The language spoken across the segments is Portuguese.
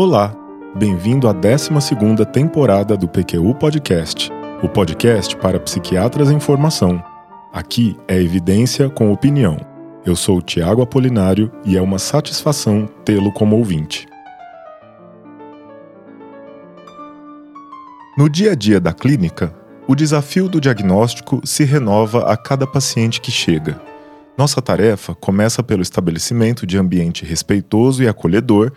Olá, bem-vindo à 12 temporada do PQU Podcast, o podcast para psiquiatras em formação. Aqui é evidência com opinião. Eu sou Tiago Apolinário e é uma satisfação tê-lo como ouvinte. No dia a dia da clínica, o desafio do diagnóstico se renova a cada paciente que chega. Nossa tarefa começa pelo estabelecimento de ambiente respeitoso e acolhedor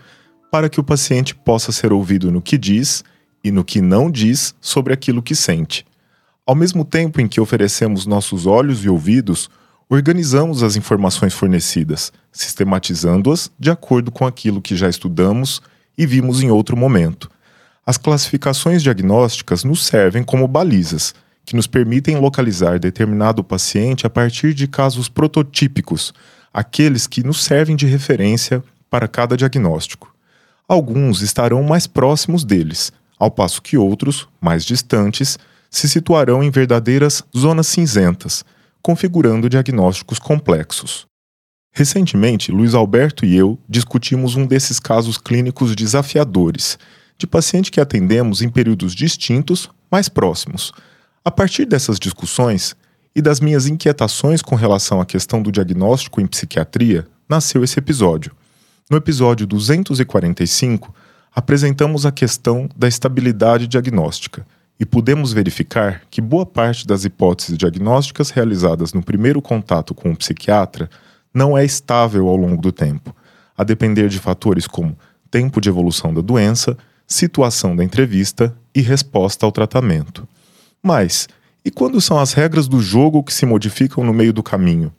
para que o paciente possa ser ouvido no que diz e no que não diz sobre aquilo que sente. Ao mesmo tempo em que oferecemos nossos olhos e ouvidos, organizamos as informações fornecidas, sistematizando-as de acordo com aquilo que já estudamos e vimos em outro momento. As classificações diagnósticas nos servem como balizas, que nos permitem localizar determinado paciente a partir de casos prototípicos, aqueles que nos servem de referência para cada diagnóstico alguns estarão mais próximos deles, ao passo que outros, mais distantes, se situarão em verdadeiras zonas cinzentas, configurando diagnósticos complexos. Recentemente, Luiz Alberto e eu discutimos um desses casos clínicos desafiadores, de paciente que atendemos em períodos distintos, mais próximos. A partir dessas discussões e das minhas inquietações com relação à questão do diagnóstico em psiquiatria, nasceu esse episódio. No episódio 245, apresentamos a questão da estabilidade diagnóstica e pudemos verificar que boa parte das hipóteses diagnósticas realizadas no primeiro contato com o psiquiatra não é estável ao longo do tempo, a depender de fatores como tempo de evolução da doença, situação da entrevista e resposta ao tratamento. Mas, e quando são as regras do jogo que se modificam no meio do caminho?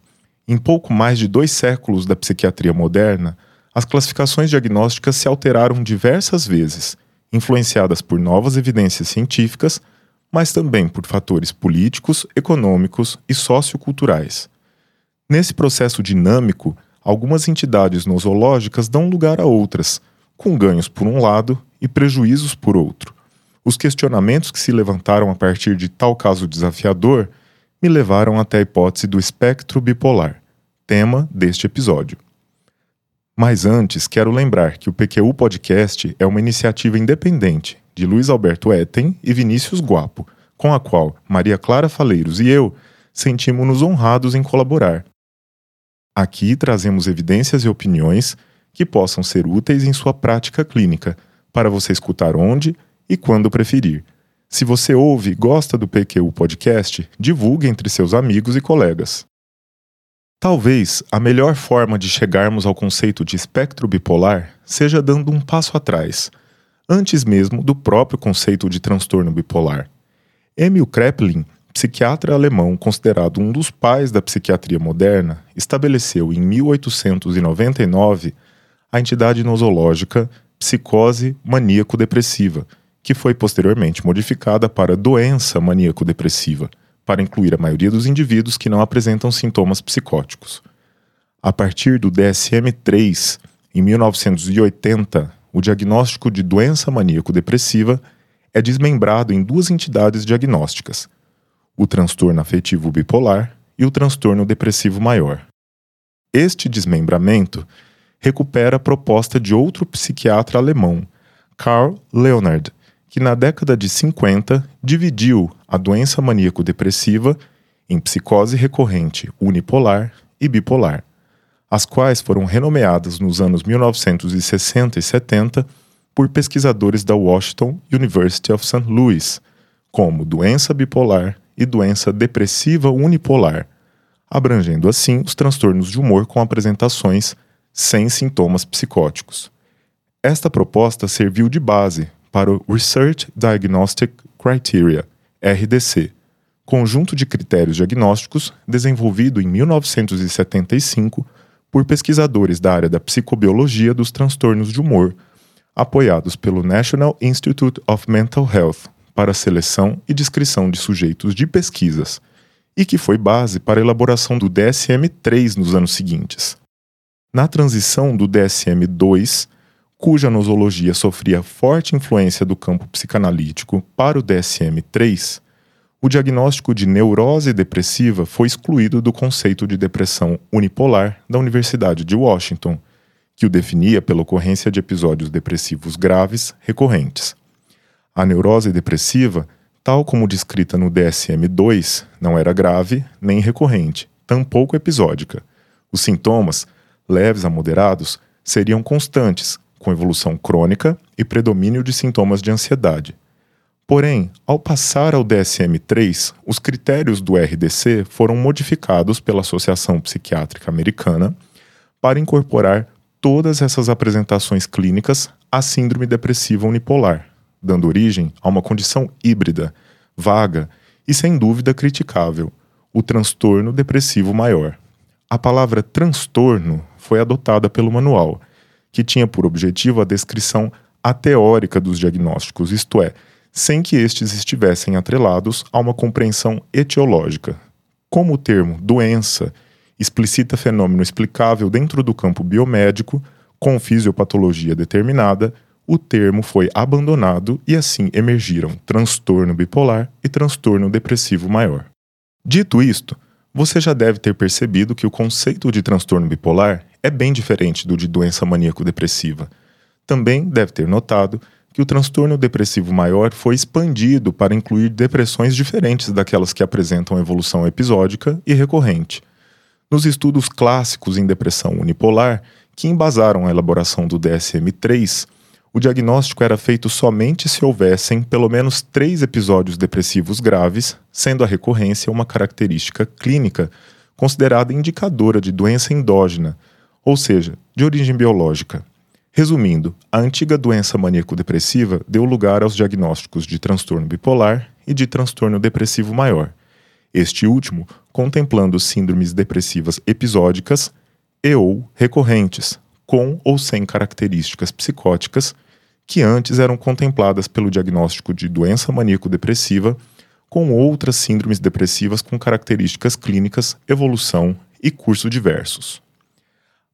Em pouco mais de dois séculos da psiquiatria moderna, as classificações diagnósticas se alteraram diversas vezes, influenciadas por novas evidências científicas, mas também por fatores políticos, econômicos e socioculturais. Nesse processo dinâmico, algumas entidades nosológicas dão lugar a outras, com ganhos por um lado e prejuízos por outro. Os questionamentos que se levantaram a partir de tal caso desafiador me levaram até a hipótese do espectro bipolar, tema deste episódio. Mas antes, quero lembrar que o PQU Podcast é uma iniciativa independente de Luiz Alberto Etten e Vinícius Guapo, com a qual Maria Clara Faleiros e eu sentimos-nos honrados em colaborar. Aqui trazemos evidências e opiniões que possam ser úteis em sua prática clínica, para você escutar onde e quando preferir. Se você ouve e gosta do PQU Podcast, divulgue entre seus amigos e colegas. Talvez a melhor forma de chegarmos ao conceito de espectro bipolar seja dando um passo atrás, antes mesmo do próprio conceito de transtorno bipolar. Emil Kraepelin, psiquiatra alemão considerado um dos pais da psiquiatria moderna, estabeleceu em 1899 a entidade nosológica psicose maníaco-depressiva, que foi posteriormente modificada para doença maníaco-depressiva para incluir a maioria dos indivíduos que não apresentam sintomas psicóticos. A partir do DSM-3, em 1980, o diagnóstico de doença maníaco-depressiva é desmembrado em duas entidades diagnósticas: o transtorno afetivo bipolar e o transtorno depressivo maior. Este desmembramento recupera a proposta de outro psiquiatra alemão, Karl Leonard, que na década de 50 dividiu a doença maníaco-depressiva em psicose recorrente unipolar e bipolar, as quais foram renomeadas nos anos 1960 e 70 por pesquisadores da Washington University of St. Louis como doença bipolar e doença depressiva unipolar, abrangendo assim os transtornos de humor com apresentações sem sintomas psicóticos. Esta proposta serviu de base para o Research Diagnostic Criteria, RDC, conjunto de critérios diagnósticos desenvolvido em 1975 por pesquisadores da área da psicobiologia dos transtornos de humor, apoiados pelo National Institute of Mental Health para seleção e descrição de sujeitos de pesquisas, e que foi base para a elaboração do DSM-3 nos anos seguintes. Na transição do DSM-2 cuja nosologia sofria forte influência do campo psicanalítico para o DSM-3, o diagnóstico de neurose depressiva foi excluído do conceito de depressão unipolar da Universidade de Washington, que o definia pela ocorrência de episódios depressivos graves recorrentes. A neurose depressiva, tal como descrita no DSM-2, não era grave nem recorrente, tampouco episódica. Os sintomas, leves a moderados, seriam constantes, com evolução crônica e predomínio de sintomas de ansiedade. Porém, ao passar ao DSM-3, os critérios do RDC foram modificados pela Associação Psiquiátrica Americana para incorporar todas essas apresentações clínicas à síndrome depressiva unipolar, dando origem a uma condição híbrida, vaga e sem dúvida criticável, o transtorno depressivo maior. A palavra transtorno foi adotada pelo manual, que tinha por objetivo a descrição ateórica dos diagnósticos, isto é, sem que estes estivessem atrelados a uma compreensão etiológica. Como o termo doença explicita fenômeno explicável dentro do campo biomédico, com fisiopatologia determinada, o termo foi abandonado e assim emergiram transtorno bipolar e transtorno depressivo maior. Dito isto, você já deve ter percebido que o conceito de transtorno bipolar é bem diferente do de doença maníaco-depressiva. Também deve ter notado que o transtorno depressivo maior foi expandido para incluir depressões diferentes daquelas que apresentam evolução episódica e recorrente. Nos estudos clássicos em depressão unipolar, que embasaram a elaboração do DSM-3, o diagnóstico era feito somente se houvessem pelo menos três episódios depressivos graves, sendo a recorrência uma característica clínica considerada indicadora de doença endógena, ou seja, de origem biológica. Resumindo, a antiga doença maníaco-depressiva deu lugar aos diagnósticos de transtorno bipolar e de transtorno depressivo maior, este último contemplando síndromes depressivas episódicas e ou recorrentes, com ou sem características psicóticas, que antes eram contempladas pelo diagnóstico de doença maníaco-depressiva, com outras síndromes depressivas com características clínicas, evolução e curso diversos.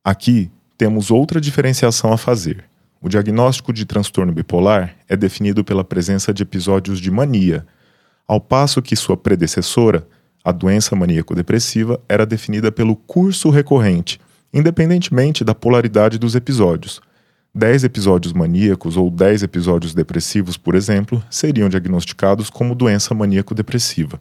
Aqui temos outra diferenciação a fazer. O diagnóstico de transtorno bipolar é definido pela presença de episódios de mania, ao passo que sua predecessora, a doença maníaco-depressiva, era definida pelo curso recorrente, independentemente da polaridade dos episódios. 10 episódios maníacos ou 10 episódios depressivos, por exemplo, seriam diagnosticados como doença maníaco-depressiva.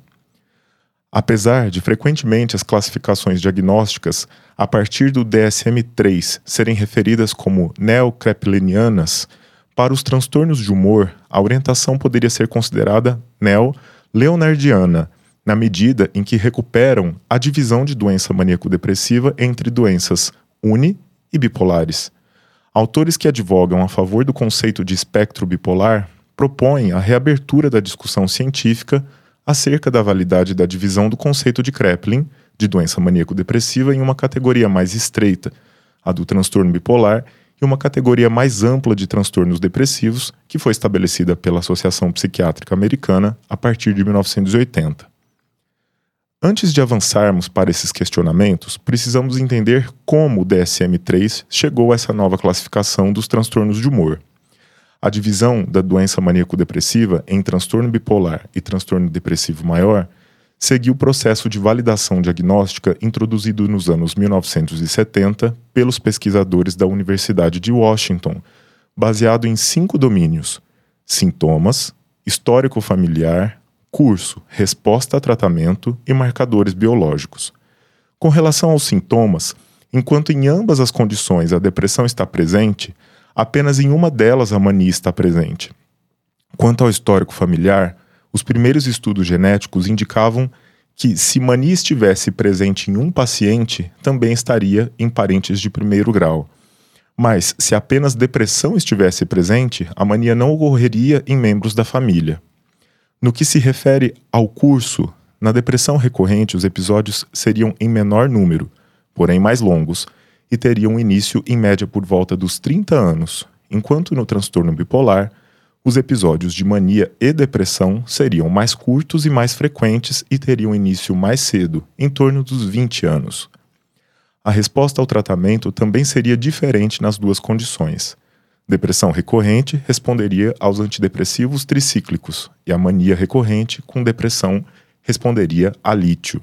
Apesar de frequentemente as classificações diagnósticas a partir do DSM-3 serem referidas como neocreplinianas, para os transtornos de humor, a orientação poderia ser considerada neo-leonardiana, na medida em que recuperam a divisão de doença maníaco-depressiva entre doenças uni e bipolares. Autores que advogam a favor do conceito de espectro bipolar propõem a reabertura da discussão científica acerca da validade da divisão do conceito de Kraepelin de doença maníaco-depressiva em uma categoria mais estreita, a do transtorno bipolar, e uma categoria mais ampla de transtornos depressivos, que foi estabelecida pela Associação Psiquiátrica Americana a partir de 1980. Antes de avançarmos para esses questionamentos, precisamos entender como o DSM-3 chegou a essa nova classificação dos transtornos de humor. A divisão da doença maníaco-depressiva em transtorno bipolar e transtorno depressivo maior seguiu o processo de validação diagnóstica introduzido nos anos 1970 pelos pesquisadores da Universidade de Washington, baseado em cinco domínios: sintomas, histórico familiar, curso, resposta a tratamento e marcadores biológicos. Com relação aos sintomas, enquanto em ambas as condições a depressão está presente, apenas em uma delas a mania está presente. Quanto ao histórico familiar, os primeiros estudos genéticos indicavam que, se mania estivesse presente em um paciente, também estaria em parentes de primeiro grau. Mas, se apenas depressão estivesse presente, a mania não ocorreria em membros da família. No que se refere ao curso, na depressão recorrente os episódios seriam em menor número, porém mais longos, e teriam início em média por volta dos 30 anos, enquanto no transtorno bipolar, os episódios de mania e depressão seriam mais curtos e mais frequentes e teriam início mais cedo, em torno dos 20 anos. A resposta ao tratamento também seria diferente nas duas condições. Depressão recorrente responderia aos antidepressivos tricíclicos e a mania recorrente com depressão responderia a lítio.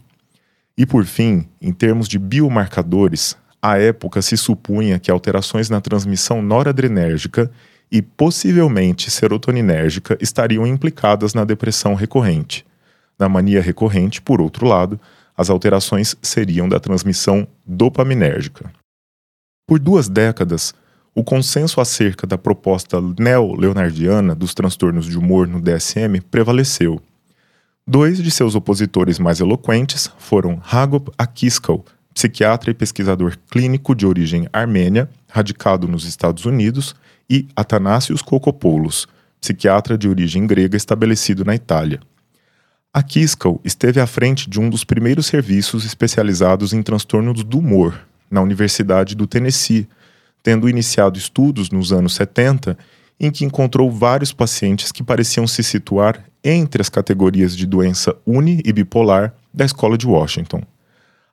E por fim, em termos de biomarcadores, À época, se supunha que alterações na transmissão noradrenérgica e possivelmente serotoninérgica estariam implicadas na depressão recorrente. Na mania recorrente, por outro lado, as alterações seriam da transmissão dopaminérgica. Por duas décadas, o consenso acerca da proposta neo-leonardiana dos transtornos de humor no DSM prevaleceu. Dois de seus opositores mais eloquentes foram Hagop Akiskal, psiquiatra e pesquisador clínico de origem armênia, radicado nos Estados Unidos, e Athanasios Kokopoulos, psiquiatra de origem grega estabelecido na Itália. Akiskal esteve à frente de um dos primeiros serviços especializados em transtornos do humor, na Universidade do Tennessee, tendo iniciado estudos nos anos 70 em que encontrou vários pacientes que pareciam se situar entre as categorias de doença uni e bipolar da Escola de Washington.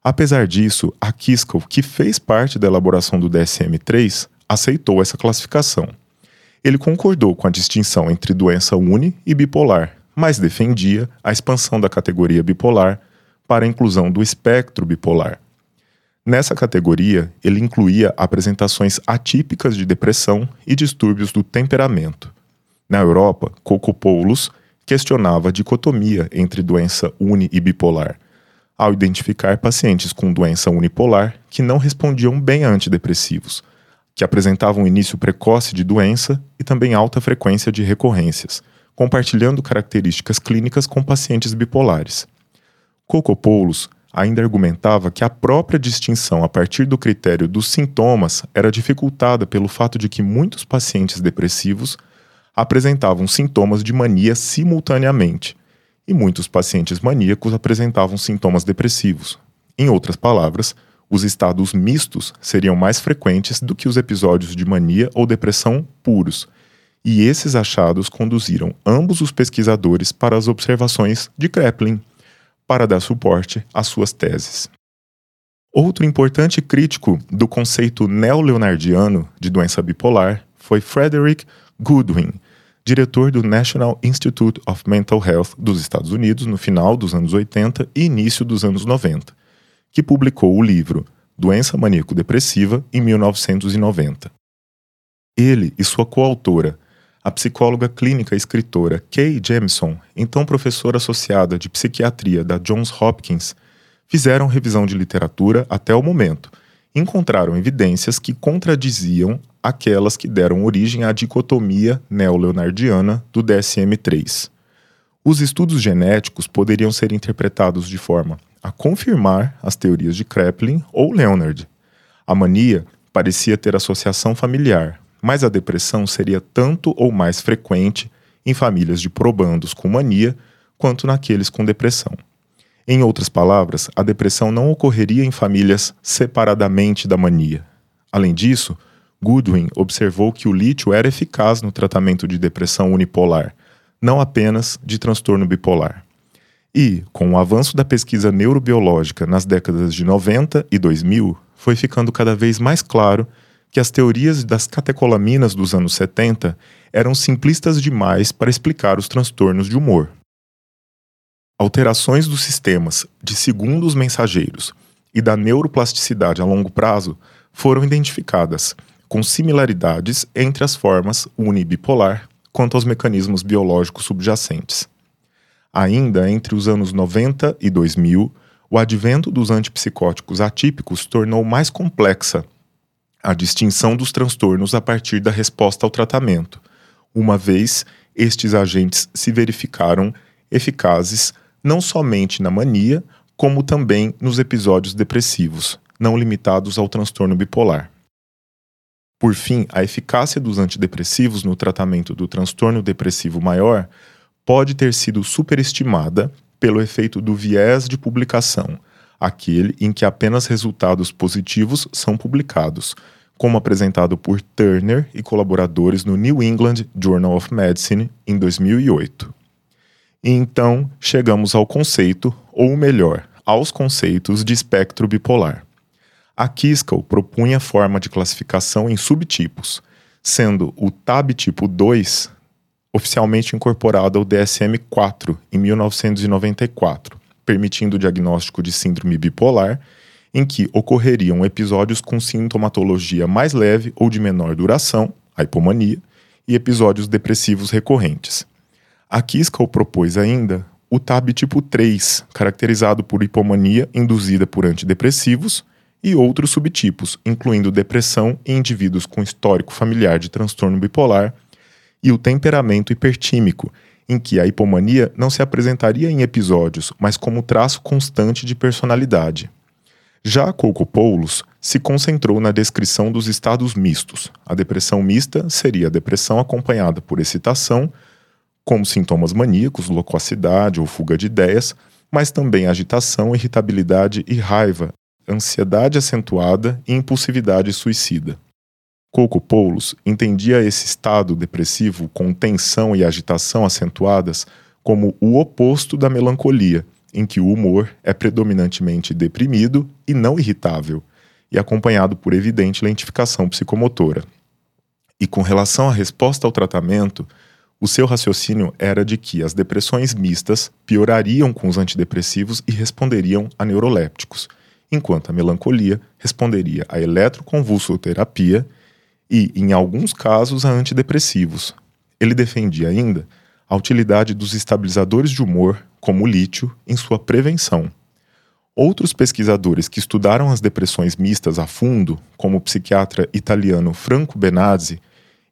Apesar disso, a Kiskell, que fez parte da elaboração do DSM-3, aceitou essa classificação. Ele concordou com a distinção entre doença uni e bipolar, mas defendia a expansão da categoria bipolar para a inclusão do espectro bipolar, Nessa categoria, ele incluía apresentações atípicas de depressão e distúrbios do temperamento. Na Europa, Cocopoulos questionava a dicotomia entre doença uni e bipolar, ao identificar pacientes com doença unipolar que não respondiam bem a antidepressivos, que apresentavam início precoce de doença e também alta frequência de recorrências, compartilhando características clínicas com pacientes bipolares. Cocopoulos ainda argumentava que a própria distinção a partir do critério dos sintomas era dificultada pelo fato de que muitos pacientes depressivos apresentavam sintomas de mania simultaneamente, e muitos pacientes maníacos apresentavam sintomas depressivos. Em outras palavras, os estados mistos seriam mais frequentes do que os episódios de mania ou depressão puros, e esses achados conduziram ambos os pesquisadores para as observações de Kreplin para dar suporte às suas teses. Outro importante crítico do conceito neo-leonardiano de doença bipolar foi Frederick Goodwin, diretor do National Institute of Mental Health dos Estados Unidos no final dos anos 80 e início dos anos 90, que publicou o livro Doença Maníaco-Depressiva em 1990. Ele e sua coautora, a psicóloga clínica e escritora Kay Jameson, então professora associada de psiquiatria da Johns Hopkins, fizeram revisão de literatura até o momento encontraram evidências que contradiziam aquelas que deram origem à dicotomia neo-leonardiana do DSM-3. Os estudos genéticos poderiam ser interpretados de forma a confirmar as teorias de Kraepelin ou Leonard. A mania parecia ter associação familiar, mas a depressão seria tanto ou mais frequente em famílias de probandos com mania quanto naqueles com depressão. Em outras palavras, a depressão não ocorreria em famílias separadamente da mania. Além disso, Goodwin observou que o lítio era eficaz no tratamento de depressão unipolar, não apenas de transtorno bipolar. E, com o avanço da pesquisa neurobiológica nas décadas de 90 e 2000, foi ficando cada vez mais claro que as teorias das catecolaminas dos anos 70 eram simplistas demais para explicar os transtornos de humor. Alterações dos sistemas de segundos mensageiros e da neuroplasticidade a longo prazo foram identificadas, com similaridades entre as formas unibipolar quanto aos mecanismos biológicos subjacentes. Ainda entre os anos 90 e 2000, o advento dos antipsicóticos atípicos tornou mais complexa a distinção dos transtornos a partir da resposta ao tratamento, uma vez estes agentes se verificaram eficazes não somente na mania, como também nos episódios depressivos, não limitados ao transtorno bipolar. Por fim, a eficácia dos antidepressivos no tratamento do transtorno depressivo maior pode ter sido superestimada pelo efeito do viés de publicação aquele em que apenas resultados positivos são publicados, como apresentado por Turner e colaboradores no New England Journal of Medicine em 2008. E então chegamos ao conceito, ou melhor, aos conceitos de espectro bipolar. A Kiskell propunha forma de classificação em subtipos, sendo o TAB tipo 2 oficialmente incorporado ao DSM-4 em 1994 permitindo o diagnóstico de síndrome bipolar, em que ocorreriam episódios com sintomatologia mais leve ou de menor duração, a hipomania, e episódios depressivos recorrentes. A Kiskal propôs ainda o TAB tipo 3, caracterizado por hipomania induzida por antidepressivos, e outros subtipos, incluindo depressão em indivíduos com histórico familiar de transtorno bipolar, e o temperamento hipertímico, em que a hipomania não se apresentaria em episódios, mas como traço constante de personalidade. Já Coco-Poulos se concentrou na descrição dos estados mistos. A depressão mista seria a depressão acompanhada por excitação, como sintomas maníacos, loquacidade ou fuga de ideias, mas também agitação, irritabilidade e raiva, ansiedade acentuada e impulsividade suicida. Coco Poulos entendia esse estado depressivo com tensão e agitação acentuadas como o oposto da melancolia, em que o humor é predominantemente deprimido e não irritável, e acompanhado por evidente lentificação psicomotora. E com relação à resposta ao tratamento, o seu raciocínio era de que as depressões mistas piorariam com os antidepressivos e responderiam a neurolépticos, enquanto a melancolia responderia a eletroconvulsoterapia e, em alguns casos, a antidepressivos. Ele defendia ainda a utilidade dos estabilizadores de humor, como o lítio, em sua prevenção. Outros pesquisadores que estudaram as depressões mistas a fundo, como o psiquiatra italiano Franco Benazzi,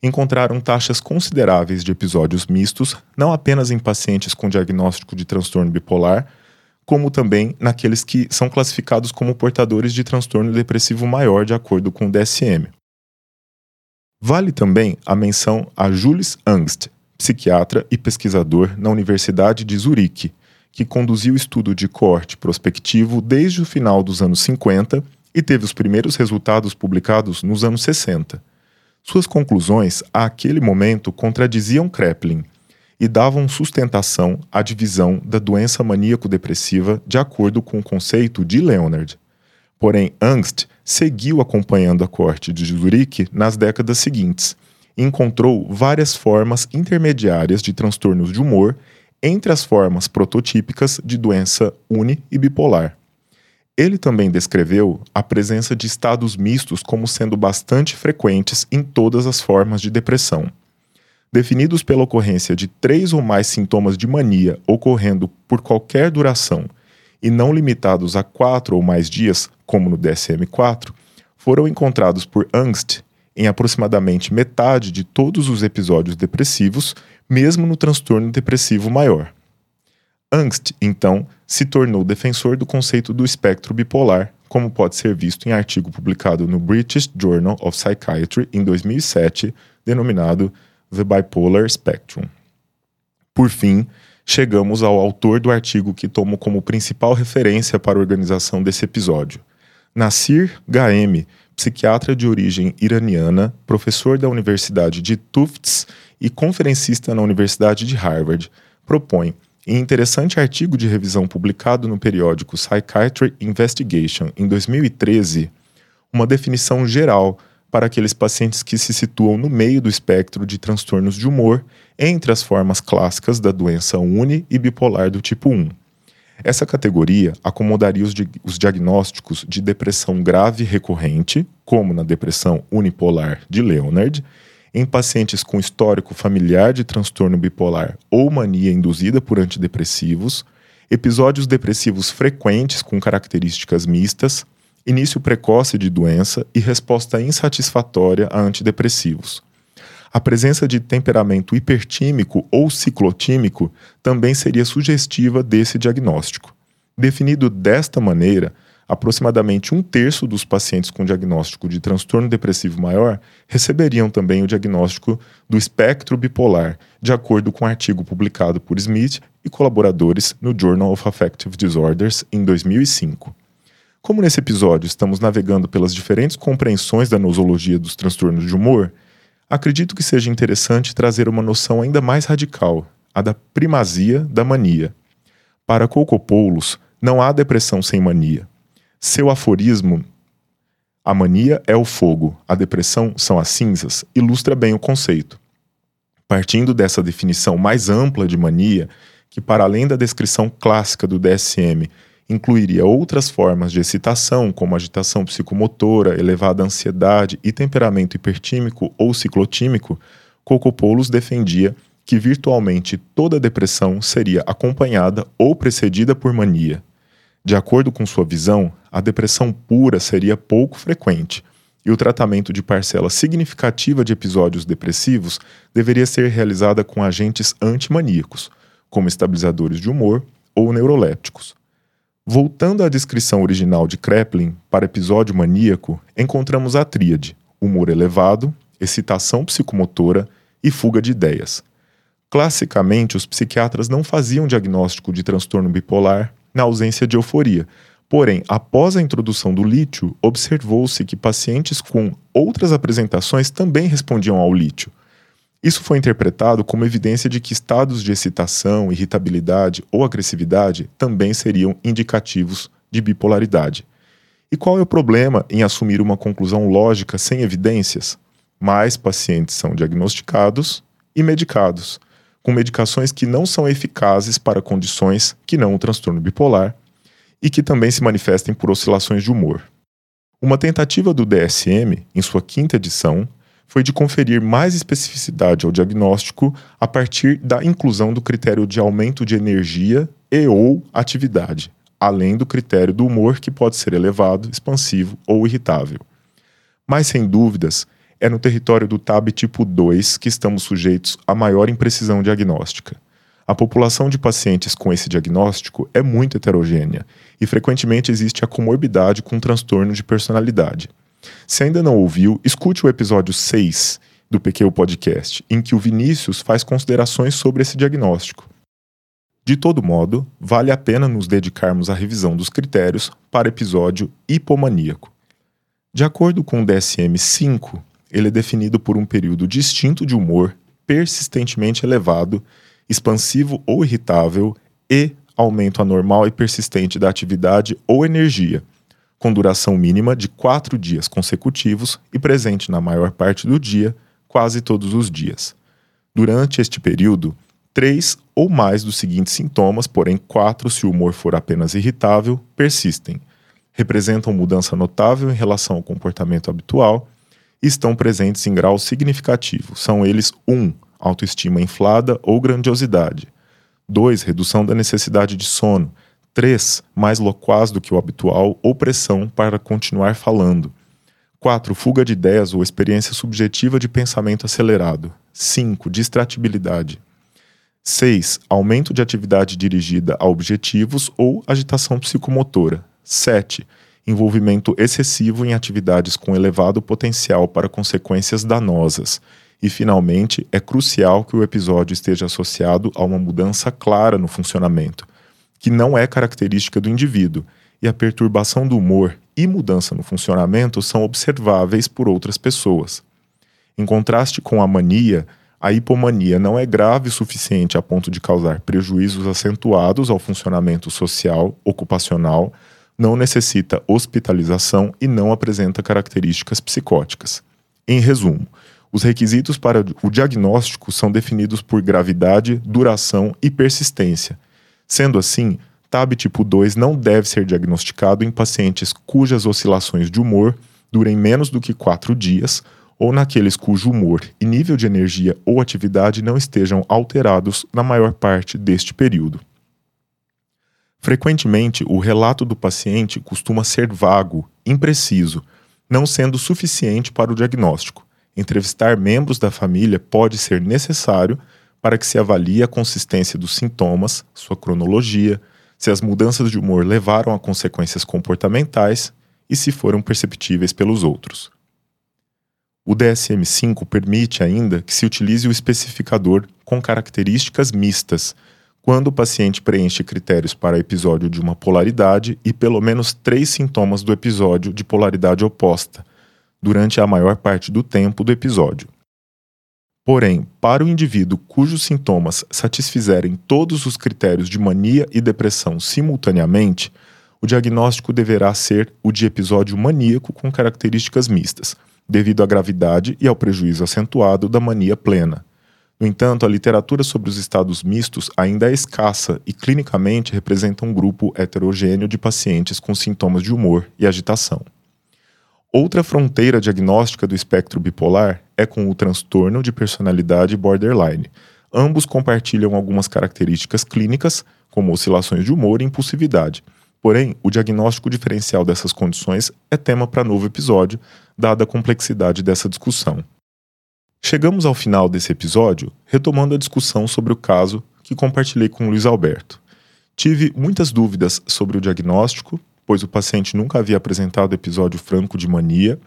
encontraram taxas consideráveis de episódios mistos, não apenas em pacientes com diagnóstico de transtorno bipolar, como também naqueles que são classificados como portadores de transtorno depressivo maior, de acordo com o DSM. Vale também a menção a Jules Angst, psiquiatra e pesquisador na Universidade de Zurique, que conduziu estudo de coorte prospectivo desde o final dos anos 50 e teve os primeiros resultados publicados nos anos 60. Suas conclusões, àquele momento, contradiziam Kreplin e davam sustentação à divisão da doença maníaco-depressiva de acordo com o conceito de Leonard. Porém, Angst seguiu acompanhando a corte de Zurique nas décadas seguintes encontrou várias formas intermediárias de transtornos de humor entre as formas prototípicas de doença uni e bipolar. Ele também descreveu a presença de estados mistos como sendo bastante frequentes em todas as formas de depressão. Definidos pela ocorrência de três ou mais sintomas de mania ocorrendo por qualquer duração e não limitados a quatro ou mais dias, como no DSM-4, foram encontrados por Angst em aproximadamente metade de todos os episódios depressivos, mesmo no transtorno depressivo maior. Angst, então, se tornou defensor do conceito do espectro bipolar, como pode ser visto em artigo publicado no British Journal of Psychiatry em 2007, denominado The Bipolar Spectrum. Por fim, chegamos ao autor do artigo que tomo como principal referência para a organização desse episódio. Nasir Gaemi psiquiatra de origem iraniana, professor da Universidade de Tufts e conferencista na Universidade de Harvard, propõe, em interessante artigo de revisão publicado no periódico Psychiatry Investigation em 2013, uma definição geral para aqueles pacientes que se situam no meio do espectro de transtornos de humor entre as formas clássicas da doença uni e bipolar do tipo 1. Essa categoria acomodaria os, di os diagnósticos de depressão grave recorrente, como na depressão unipolar de Leonard, em pacientes com histórico familiar de transtorno bipolar ou mania induzida por antidepressivos, episódios depressivos frequentes com características mistas, início precoce de doença e resposta insatisfatória a antidepressivos. A presença de temperamento hipertímico ou ciclotímico também seria sugestiva desse diagnóstico. Definido desta maneira, aproximadamente um terço dos pacientes com diagnóstico de transtorno depressivo maior receberiam também o diagnóstico do espectro bipolar, de acordo com um artigo publicado por Smith e colaboradores no Journal of Affective Disorders em 2005. Como nesse episódio estamos navegando pelas diferentes compreensões da nosologia dos transtornos de humor, acredito que seja interessante trazer uma noção ainda mais radical, a da primazia da mania. Para Cocopoulos, não há depressão sem mania. Seu aforismo, a mania é o fogo, a depressão são as cinzas, ilustra bem o conceito. Partindo dessa definição mais ampla de mania, que para além da descrição clássica do DSM incluiria outras formas de excitação, como agitação psicomotora, elevada ansiedade e temperamento hipertímico ou ciclotímico, Cocopoulos defendia que virtualmente toda depressão seria acompanhada ou precedida por mania. De acordo com sua visão, a depressão pura seria pouco frequente, e o tratamento de parcela significativa de episódios depressivos deveria ser realizada com agentes antimaníacos, como estabilizadores de humor ou neurolépticos. Voltando à descrição original de Kreplin para episódio maníaco, encontramos a tríade: humor elevado, excitação psicomotora e fuga de ideias. Classicamente, os psiquiatras não faziam diagnóstico de transtorno bipolar na ausência de euforia, Porém, após a introdução do lítio, observou-se que pacientes com outras apresentações também respondiam ao lítio. Isso foi interpretado como evidência de que estados de excitação, irritabilidade ou agressividade também seriam indicativos de bipolaridade. E qual é o problema em assumir uma conclusão lógica sem evidências? Mais pacientes são diagnosticados e medicados, com medicações que não são eficazes para condições que não o transtorno bipolar e que também se manifestem por oscilações de humor. Uma tentativa do DSM, em sua quinta edição, foi de conferir mais especificidade ao diagnóstico a partir da inclusão do critério de aumento de energia e ou atividade, além do critério do humor que pode ser elevado, expansivo ou irritável. Mas sem dúvidas, é no território do TAB tipo 2 que estamos sujeitos a maior imprecisão diagnóstica. A população de pacientes com esse diagnóstico é muito heterogênea e frequentemente existe a comorbidade com transtorno de personalidade. Se ainda não ouviu, escute o episódio 6 do PQ Podcast, em que o Vinícius faz considerações sobre esse diagnóstico. De todo modo, vale a pena nos dedicarmos à revisão dos critérios para episódio hipomaníaco. De acordo com o DSM-5, ele é definido por um período distinto de humor persistentemente elevado expansivo ou irritável e aumento anormal e persistente da atividade ou energia, com duração mínima de quatro dias consecutivos e presente na maior parte do dia, quase todos os dias. Durante este período, três ou mais dos seguintes sintomas, porém quatro se o humor for apenas irritável, persistem. Representam mudança notável em relação ao comportamento habitual e estão presentes em grau significativo. São eles 1. Um, autoestima inflada ou grandiosidade. 2. Redução da necessidade de sono. 3. Mais loquaz do que o habitual ou pressão para continuar falando. 4. Fuga de ideias ou experiência subjetiva de pensamento acelerado. 5. Distratibilidade. 6. Aumento de atividade dirigida a objetivos ou agitação psicomotora. 7. Envolvimento excessivo em atividades com elevado potencial para consequências danosas. E, finalmente, é crucial que o episódio esteja associado a uma mudança clara no funcionamento, que não é característica do indivíduo, e a perturbação do humor e mudança no funcionamento são observáveis por outras pessoas. Em contraste com a mania, a hipomania não é grave o suficiente a ponto de causar prejuízos acentuados ao funcionamento social, ocupacional, não necessita hospitalização e não apresenta características psicóticas. Em resumo, os requisitos para o diagnóstico são definidos por gravidade, duração e persistência. Sendo assim, TAB tipo 2 não deve ser diagnosticado em pacientes cujas oscilações de humor durem menos do que 4 dias ou naqueles cujo humor e nível de energia ou atividade não estejam alterados na maior parte deste período. Frequentemente, o relato do paciente costuma ser vago, impreciso, não sendo suficiente para o diagnóstico entrevistar membros da família pode ser necessário para que se avalie a consistência dos sintomas, sua cronologia, se as mudanças de humor levaram a consequências comportamentais e se foram perceptíveis pelos outros. O DSM-5 permite ainda que se utilize o especificador com características mistas, quando o paciente preenche critérios para episódio de uma polaridade e pelo menos três sintomas do episódio de polaridade oposta, durante a maior parte do tempo do episódio. Porém, para o indivíduo cujos sintomas satisfizerem todos os critérios de mania e depressão simultaneamente, o diagnóstico deverá ser o de episódio maníaco com características mistas, devido à gravidade e ao prejuízo acentuado da mania plena. No entanto, a literatura sobre os estados mistos ainda é escassa e clinicamente representa um grupo heterogêneo de pacientes com sintomas de humor e agitação. Outra fronteira diagnóstica do espectro bipolar é com o transtorno de personalidade borderline. Ambos compartilham algumas características clínicas, como oscilações de humor e impulsividade. Porém, o diagnóstico diferencial dessas condições é tema para novo episódio, dada a complexidade dessa discussão. Chegamos ao final desse episódio retomando a discussão sobre o caso que compartilhei com Luiz Alberto. Tive muitas dúvidas sobre o diagnóstico pois o paciente nunca havia apresentado episódio franco de mania,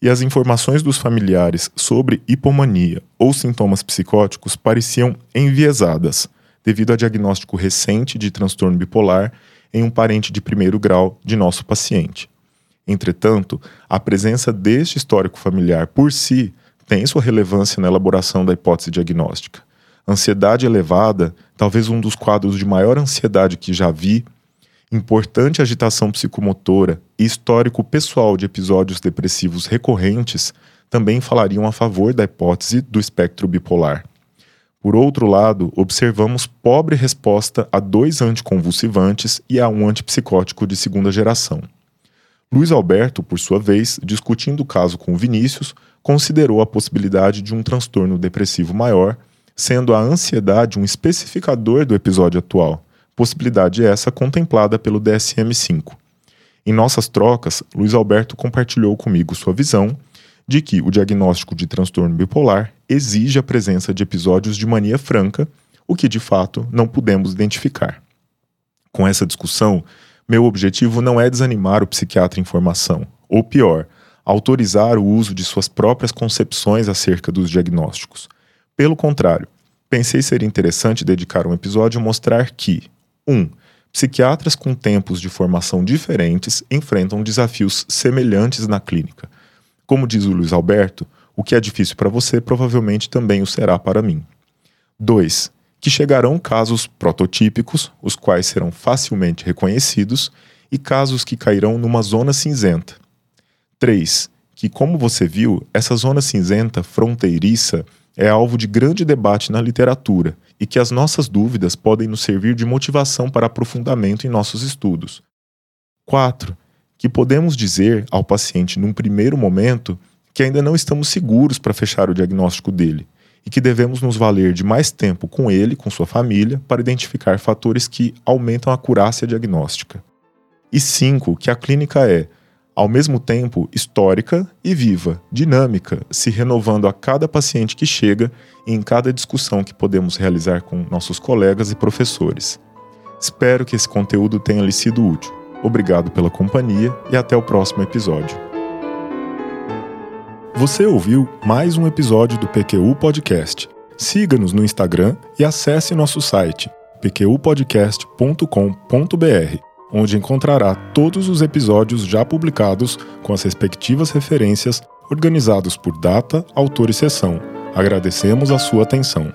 e as informações dos familiares sobre hipomania ou sintomas psicóticos pareciam enviesadas, devido a diagnóstico recente de transtorno bipolar em um parente de primeiro grau de nosso paciente. Entretanto, a presença deste histórico familiar por si tem sua relevância na elaboração da hipótese diagnóstica. Ansiedade elevada, talvez um dos quadros de maior ansiedade que já vi, importante agitação psicomotora e histórico pessoal de episódios depressivos recorrentes também falariam a favor da hipótese do espectro bipolar. Por outro lado, observamos pobre resposta a dois anticonvulsivantes e a um antipsicótico de segunda geração. Luiz Alberto, por sua vez, discutindo o caso com Vinícius, considerou a possibilidade de um transtorno depressivo maior, sendo a ansiedade um especificador do episódio atual possibilidade essa contemplada pelo DSM-5. Em nossas trocas, Luiz Alberto compartilhou comigo sua visão de que o diagnóstico de transtorno bipolar exige a presença de episódios de mania franca, o que de fato não pudemos identificar. Com essa discussão, meu objetivo não é desanimar o psiquiatra em formação, ou pior, autorizar o uso de suas próprias concepções acerca dos diagnósticos. Pelo contrário, pensei ser interessante dedicar um episódio a mostrar que, 1. Psiquiatras com tempos de formação diferentes enfrentam desafios semelhantes na clínica. Como diz o Luiz Alberto, o que é difícil para você provavelmente também o será para mim. 2. Que chegarão casos prototípicos, os quais serão facilmente reconhecidos, e casos que cairão numa zona cinzenta. 3. Que, como você viu, essa zona cinzenta fronteiriça é alvo de grande debate na literatura e que as nossas dúvidas podem nos servir de motivação para aprofundamento em nossos estudos. 4. Que podemos dizer ao paciente num primeiro momento que ainda não estamos seguros para fechar o diagnóstico dele e que devemos nos valer de mais tempo com ele, com sua família, para identificar fatores que aumentam a acurácia diagnóstica. E 5. Que a clínica é ao mesmo tempo histórica e viva, dinâmica, se renovando a cada paciente que chega e em cada discussão que podemos realizar com nossos colegas e professores. Espero que esse conteúdo tenha lhe sido útil. Obrigado pela companhia e até o próximo episódio. Você ouviu mais um episódio do PQU Podcast. Siga-nos no Instagram e acesse nosso site pqpodcast.com.br onde encontrará todos os episódios já publicados com as respectivas referências organizados por data, autor e sessão. Agradecemos a sua atenção.